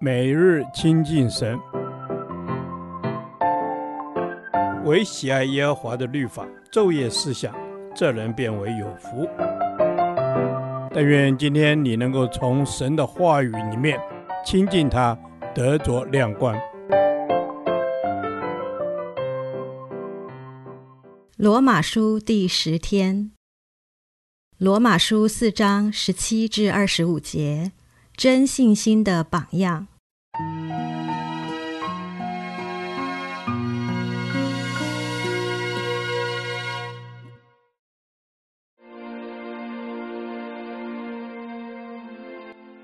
每日亲近神，唯喜爱耶和华的律法，昼夜思想，这人便为有福。但愿今天你能够从神的话语里面亲近他，得着亮光。罗马书第十天，罗马书四章十七至二十五节，真信心的榜样。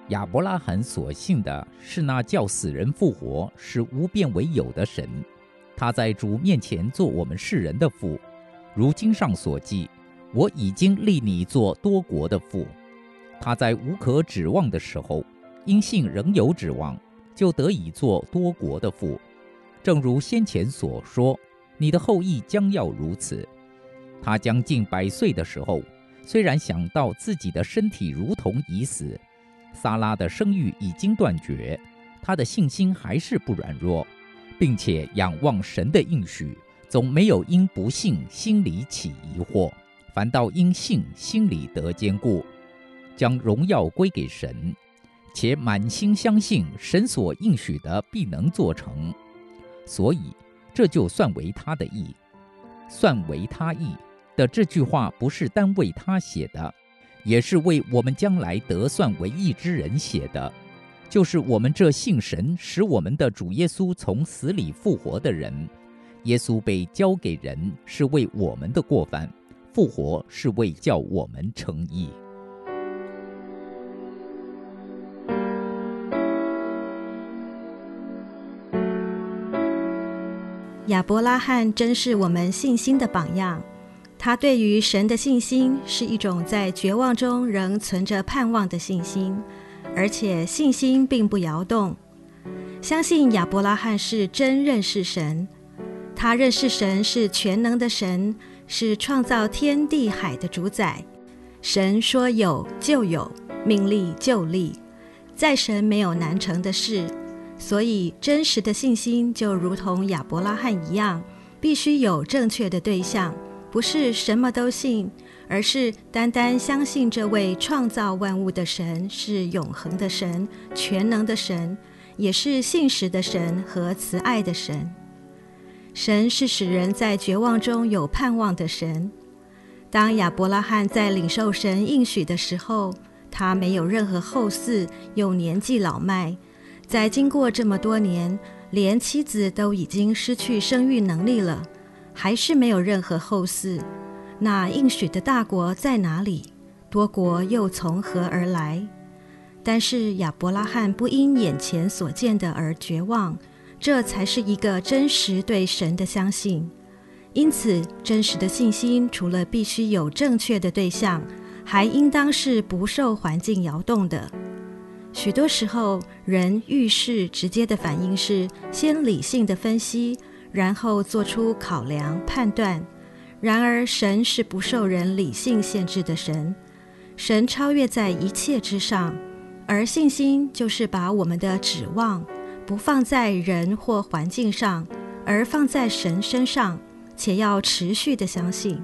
亚伯拉罕所信的是那叫死人复活、使无变为有的神。他在主面前做我们世人的父。如经上所记：“我已经立你做多国的父。”他在无可指望的时候，因信仍有指望。就得以做多国的父，正如先前所说，你的后裔将要如此。他将近百岁的时候，虽然想到自己的身体如同已死，撒拉的生育已经断绝，他的信心还是不软弱，并且仰望神的应许，总没有因不信心里起疑惑，反倒因信心里得坚固，将荣耀归给神。且满心相信神所应许的必能做成，所以这就算为他的意。算为他意的这句话，不是单为他写的，也是为我们将来得算为义之人写的，就是我们这信神使我们的主耶稣从死里复活的人。耶稣被交给人，是为我们的过犯；复活是为叫我们称义。亚伯拉罕真是我们信心的榜样。他对于神的信心是一种在绝望中仍存着盼望的信心，而且信心并不摇动。相信亚伯拉罕是真认识神，他认识神是全能的神，是创造天地海的主宰。神说有就有，命立就立，在神没有难成的事。所以，真实的信心就如同亚伯拉罕一样，必须有正确的对象，不是什么都信，而是单单相信这位创造万物的神是永恒的神、全能的神，也是信实的神和慈爱的神。神是使人在绝望中有盼望的神。当亚伯拉罕在领受神应许的时候，他没有任何后嗣，又年纪老迈。在经过这么多年，连妻子都已经失去生育能力了，还是没有任何后嗣。那应许的大国在哪里？多国又从何而来？但是亚伯拉罕不因眼前所见的而绝望，这才是一个真实对神的相信。因此，真实的信心除了必须有正确的对象，还应当是不受环境摇动的。许多时候，人遇事直接的反应是先理性的分析，然后做出考量判断。然而，神是不受人理性限制的神，神超越在一切之上。而信心就是把我们的指望不放在人或环境上，而放在神身上，且要持续的相信。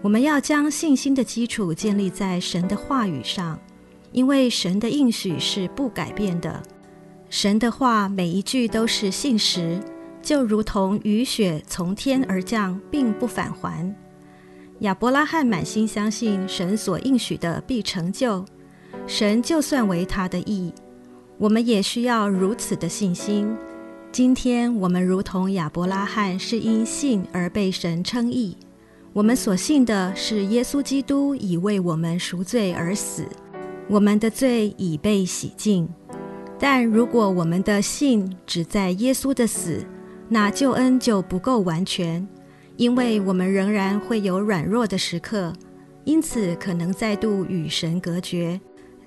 我们要将信心的基础建立在神的话语上。因为神的应许是不改变的，神的话每一句都是信实，就如同雨雪从天而降，并不返还。亚伯拉罕满心相信神所应许的必成就，神就算为他的义。我们也需要如此的信心。今天我们如同亚伯拉罕，是因信而被神称义。我们所信的是耶稣基督已为我们赎罪而死。我们的罪已被洗净，但如果我们的信只在耶稣的死，那救恩就不够完全，因为我们仍然会有软弱的时刻，因此可能再度与神隔绝。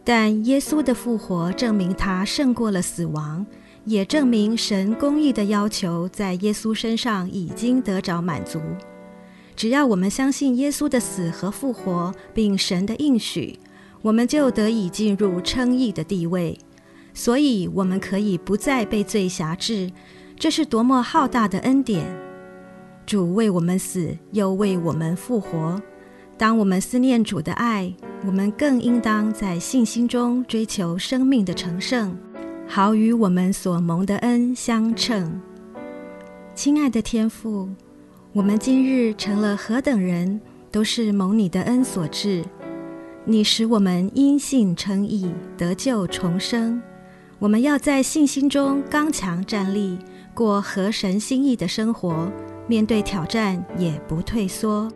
但耶稣的复活证明他胜过了死亡，也证明神公义的要求在耶稣身上已经得着满足。只要我们相信耶稣的死和复活，并神的应许。我们就得以进入称义的地位，所以我们可以不再被罪辖制。这是多么浩大的恩典！主为我们死，又为我们复活。当我们思念主的爱，我们更应当在信心中追求生命的成圣，好与我们所蒙的恩相称。亲爱的天父，我们今日成了何等人，都是蒙你的恩所致。你使我们因信称义，得救重生。我们要在信心中刚强站立，过合神心意的生活，面对挑战也不退缩。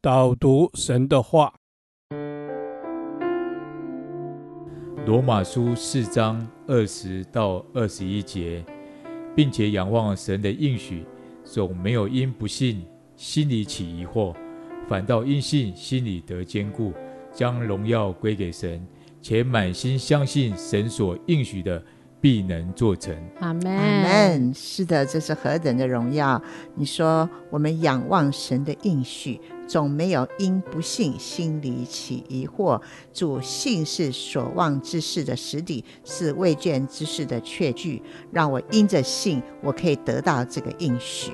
导读神的话，《罗马书》四章二十到二十一节，并且仰望神的应许，总没有因不信心里起疑惑，反倒因信心里得坚固，将荣耀归给神，且满心相信神所应许的。必能做成。阿门。阿门。是的，这是何等的荣耀！你说，我们仰望神的应许，总没有因不信心里起疑惑。主信是所望之事的实底，是未见之事的确据。让我因着信，我可以得到这个应许。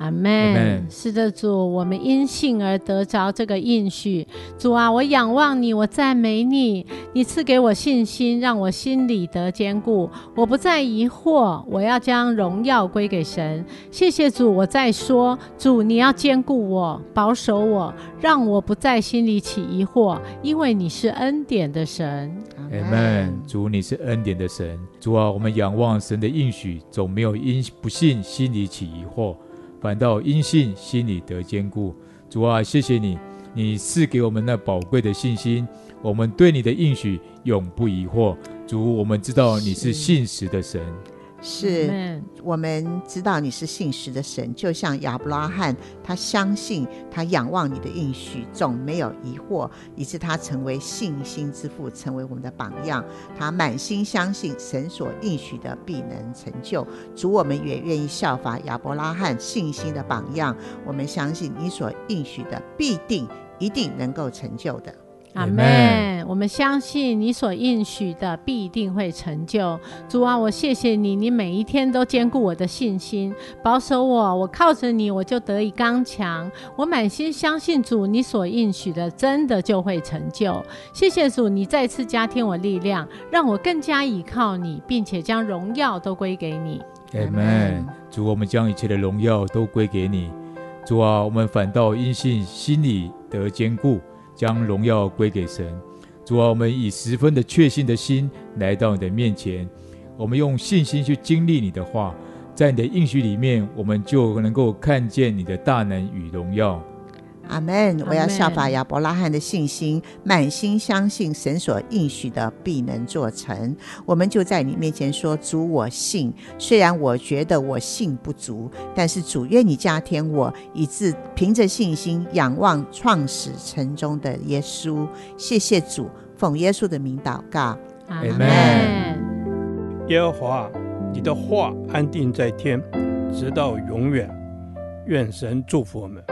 阿门。是的，主，我们因信而得着这个应许。主啊，我仰望你，我赞美你，你赐给我信心，让我心里得坚固。我不再疑惑，我要将荣耀归给神。谢谢主，我在说，主，你要坚固我，保守我，让我不再心里起疑惑，因为你是恩典的神。阿门。主，你是恩典的神。主啊，我们仰望神的应许，总没有因不信心里起疑惑。反倒因信心里得坚固。主啊，谢谢你，你赐给我们那宝贵的信心，我们对你的应许永不疑惑。主，我们知道你是信实的神。是，我们知道你是信实的神，就像亚伯拉罕，他相信，他仰望你的应许，总没有疑惑，以致他成为信心之父，成为我们的榜样。他满心相信神所应许的必能成就。主，我们也愿意效法亚伯拉罕信心的榜样，我们相信你所应许的必定一定能够成就的。阿门。我们相信你所应许的必定会成就。主啊，我谢谢你，你每一天都兼顾我的信心，保守我。我靠着你，我就得以刚强。我满心相信主，你所应许的真的就会成就。谢谢主，你再次加添我力量，让我更加倚靠你，并且将荣耀都归给你。阿门。主，我们将一切的荣耀都归给你。主啊，我们反倒因信心里得坚固。将荣耀归给神，主啊，我们以十分的确信的心来到你的面前，我们用信心去经历你的话，在你的应许里面，我们就能够看见你的大能与荣耀。阿门！我要效法亚伯拉罕的信心，满心相信神所应许的必能做成。我们就在你面前说：“主，我信。虽然我觉得我信不足，但是主愿你加添我，以致凭着信心仰望创始成终的耶稣。”谢谢主，奉耶稣的名祷告。阿门。耶和华，你的话安定在天，直到永远。愿神祝福我们。